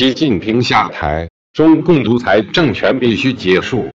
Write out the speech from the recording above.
习近平下台中共独裁政权必须结束。